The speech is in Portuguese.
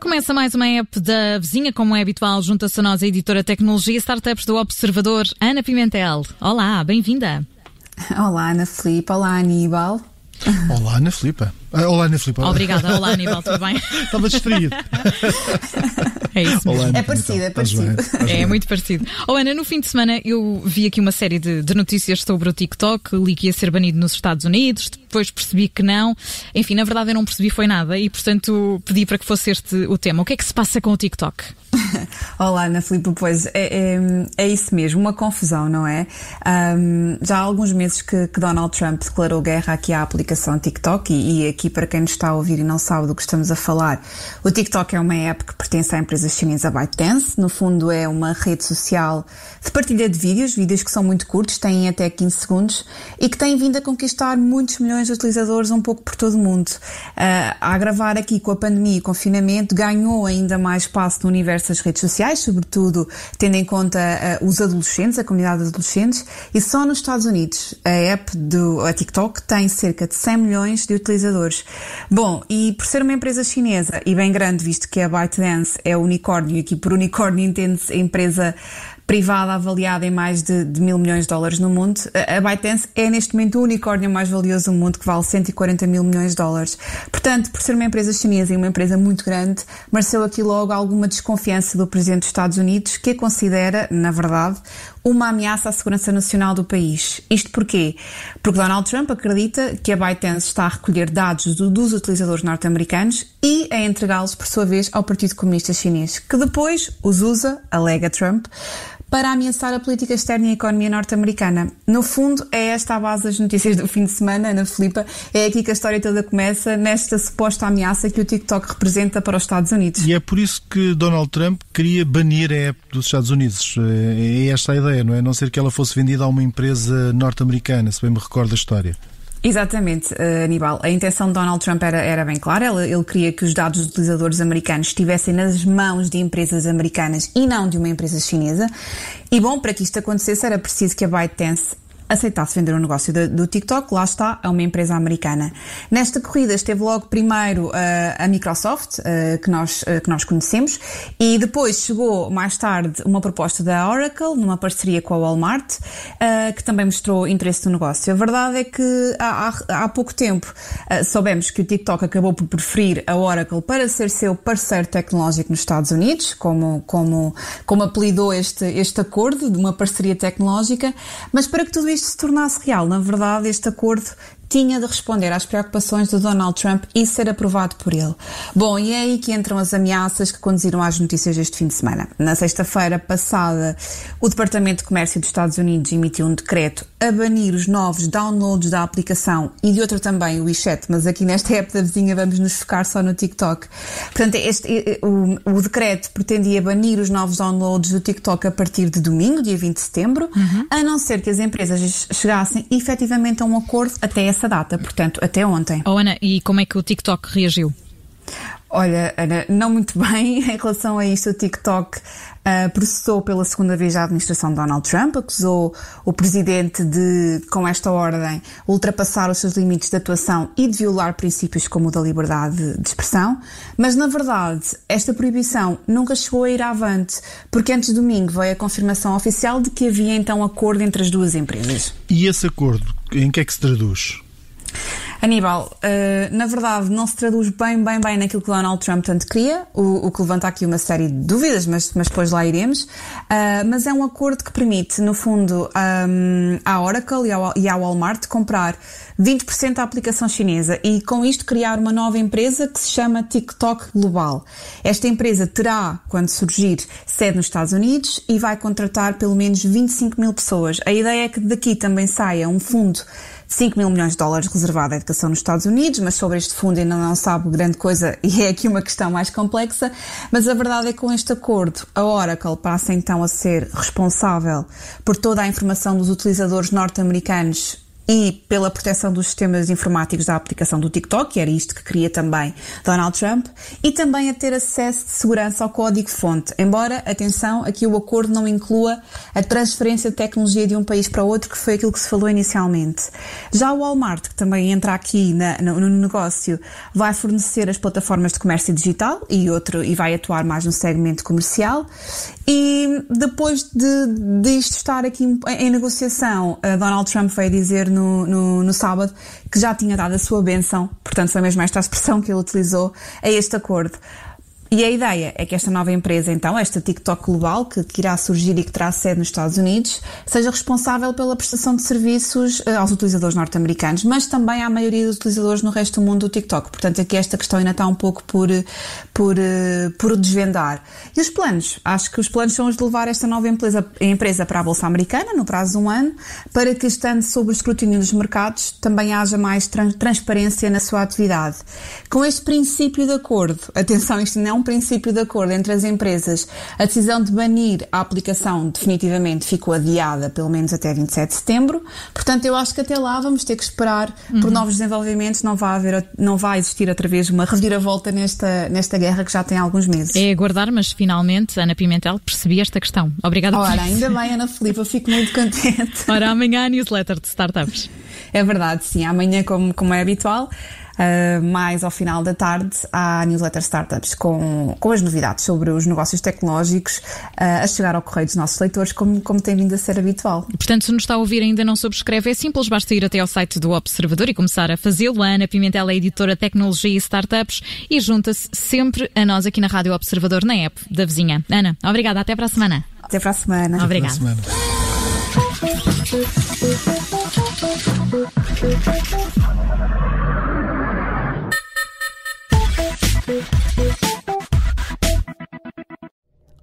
Começa mais uma app da vizinha, como é habitual, junta-se a nós a editora Tecnologia e Startups do Observador, Ana Pimentel. Olá, bem-vinda. Olá, Ana Filipe. Olá, Aníbal. Olá, Ana Filipa. Ah, olá, Ana Filipa. Obrigada. Olá, Aníbal, tudo bem? Estava distraído. É isso Olá, mesmo. Ana É parecido, é parecido. É bem? muito parecido. Oh, Ana, no fim de semana eu vi aqui uma série de, de notícias sobre o TikTok, li que ia ser banido nos Estados Unidos, depois percebi que não. Enfim, na verdade eu não percebi foi nada e, portanto, pedi para que fosse este o tema. O que é que se passa com o TikTok? Olá, Ana Filipe. Pois é, é, é isso mesmo, uma confusão, não é? Ahm, já há alguns meses que, que Donald Trump declarou guerra aqui à aplicação TikTok e, e aqui para quem nos está a ouvir e não sabe do que estamos a falar, o TikTok é uma app que pertence à empresa chinesa ByteDance. No fundo é uma rede social de partilha de vídeos, vídeos que são muito curtos, têm até 15 segundos e que têm vindo a conquistar muitos milhões de utilizadores um pouco por todo o mundo. Ah, a agravar aqui com a pandemia e confinamento, ganhou ainda mais espaço no universo das redes sociais, sobretudo tendo em conta ah, os adolescentes, a comunidade de adolescentes, e só nos Estados Unidos a app do a TikTok tem cerca de 100 milhões de utilizadores. Bom, e por ser uma empresa chinesa e bem grande, visto que a ByteDance é unicórnio, e aqui por unicórnio entende-se a empresa privada avaliada em mais de, de mil milhões de dólares no mundo. A ByteDance é neste momento o unicórnio mais valioso do mundo, que vale 140 mil milhões de dólares. Portanto, por ser uma empresa chinesa e uma empresa muito grande, mereceu aqui logo alguma desconfiança do Presidente dos Estados Unidos, que a considera, na verdade, uma ameaça à segurança nacional do país. Isto porquê? Porque Donald Trump acredita que a ByteDance está a recolher dados do- dos utilizadores norte-americanos e a entregá-los, por sua vez, ao Partido Comunista Chinês, que depois os usa, alega Trump, para ameaçar a política externa e a economia norte-americana. No fundo, é esta a base das notícias do fim de semana, Ana Filipa. É aqui que a história toda começa, nesta suposta ameaça que o TikTok representa para os Estados Unidos. E é por isso que Donald Trump queria banir a app dos Estados Unidos. É é esta a ideia, não é? A não ser que ela fosse vendida a uma empresa norte-americana, se bem me recordo a história. Exatamente, eh, Aníbal. A intenção de Donald Trump era, era bem clara. Ele, ele queria que os dados dos utilizadores americanos estivessem nas mãos de empresas americanas e não de uma empresa chinesa. E bom, para que isto acontecesse era preciso que a ByteDance aceitasse vender o negócio do, do TikTok, lá está, é uma empresa americana. Nesta corrida esteve logo primeiro eh, a Microsoft, eh, que, nós, eh, que nós conhecemos, e depois chegou mais tarde uma proposta da Oracle, numa parceria com a Walmart, que também mostrou interesse no negócio. A verdade é que há, há- há pouco tempo soubemos que o TikTok acabou por preferir a Oracle para ser seu parceiro tecnológico nos Estados Unidos, como, como, como apelidou este, este acordo de uma parceria tecnológica, mas para que tudo isto se tornasse real, na verdade, este acordo tinha de responder às preocupações de Donald Trump e ser aprovado por ele. Bom, e é aí que entram as ameaças que conduziram às notícias deste fim de semana. Na sexta-feira passada, o Departamento de Comércio dos Estados Unidos emitiu um decreto a banir os novos downloads da aplicação e de outra também, o WeChat, mas aqui nesta app da vizinha vamos nos focar só no TikTok. Portanto, este, o, o decreto pretendia banir os novos downloads do TikTok a partir de domingo, dia 20 de setembro, a não ser que as empresas chegassem efetivamente a um acordo até essa data, portanto, até ontem. Oh, Ana, e como é que o TikTok reagiu? Olha, Ana, não muito bem em relação a isto. O TikTok ah, processou pela segunda vez a administração de Donald Trump, acusou o presidente de, com esta ordem, ultrapassar os seus limites de atuação e de violar princípios como o da liberdade de expressão. Mas, na verdade, esta proibição nunca chegou a ir avante, porque antes de domingo veio a confirmação oficial de que havia então acordo entre as duas empresas. E esse acordo, em que é que se traduz? Aníbal, eh, na verdade não se traduz bem, bem, bem naquilo que Donald Trump tanto queria, o, o que levanta aqui uma série de dúvidas, mas, mas depois lá iremos. Ah, mas é um acordo que permite, no fundo, ahm, à Oracle e, ao, e à Walmart comprar 20% da aplicação chinesa e com isto criar uma nova empresa que se chama TikTok Global. Esta empresa terá, quando surgir, sede nos Estados Unidos e vai contratar pelo menos 25 mil pessoas. A ideia é que daqui também saia um fundo 5 mil milhões de dólares reservado à educação nos Estados Unidos, mas sobre este fundo ainda não sabe grande coisa e é aqui uma questão mais complexa. Mas a verdade é que com este acordo, a Oracle passa então a ser responsável por toda a informação dos utilizadores norte-americanos e pela proteção dos sistemas informáticos da aplicação do TikTok, que era isto que queria também Donald Trump, e também a ter acesso de segurança ao código-fonte. Embora, atenção, aqui o acordo não inclua a transferência de tecnologia de um país para outro, que foi aquilo que se falou inicialmente. Já o Walmart, que também entra aqui na, no, no, negócio, vai fornecer as plataformas de comércio digital e, outro, e vai atuar mais no segmento comercial. E depois de, de isto estar aqui em, negociação, Donald Trump veio dizer no, no, no, sábado que já tinha dado a sua benção, portanto foi mesmo esta expressão que ele utilizou a este acordo. E a ideia é que esta nova empresa, então, esta TikTok Global, que, que, irá surgir e que terá sede nos Estados Unidos, seja responsável pela prestação de serviços uh, aos utilizadores norte-americanos, mas também à maioria dos utilizadores no resto do mundo do TikTok. Portanto, aqui esta questão ainda está um pouco por, por, uh, por desvendar. E os planos? Acho que os planos são os de levar esta nova empresa, empresa para a Bolsa Americana, no prazo de um ano, para que, estando sob o escrutínio dos mercados, também haja mais transparência na sua atividade. Com este princípio de acordo, atenção, isto não um princípio de acordo entre as empresas, a decisão de banir a aplicação definitivamente ficou adiada pelo menos até 27 de setembro. Portanto, eu acho que até lá vamos ter que esperar uhum. por novos desenvolvimentos. Não vai, haver, não vai existir outra vez uma reviravolta nesta, nesta guerra que já tem alguns meses. É aguardar, mas finalmente, Ana Pimentel, percebi esta questão. Obrigada Ora, ainda bem, Ana Filipe, eu fico muito contente. Ora, amanhã a newsletter de startups. É verdade, sim. Amanhã, como, como é habitual, Uh, mais ao final da tarde há a newsletter Startups com, com as novidades sobre os negócios tecnológicos uh, a chegar ao correio dos nossos leitores, como, como tem vindo a ser habitual. Portanto, se nos está a ouvir e ainda não subscreve, é simples, basta ir até ao site do Observador e começar a fazê-lo. A Ana Pimentel é editora Tecnologia e Startups e junta-se sempre a nós aqui na Rádio Observador, na app da vizinha. Ana, obrigada, até para a semana. Até para a semana. Obrigada.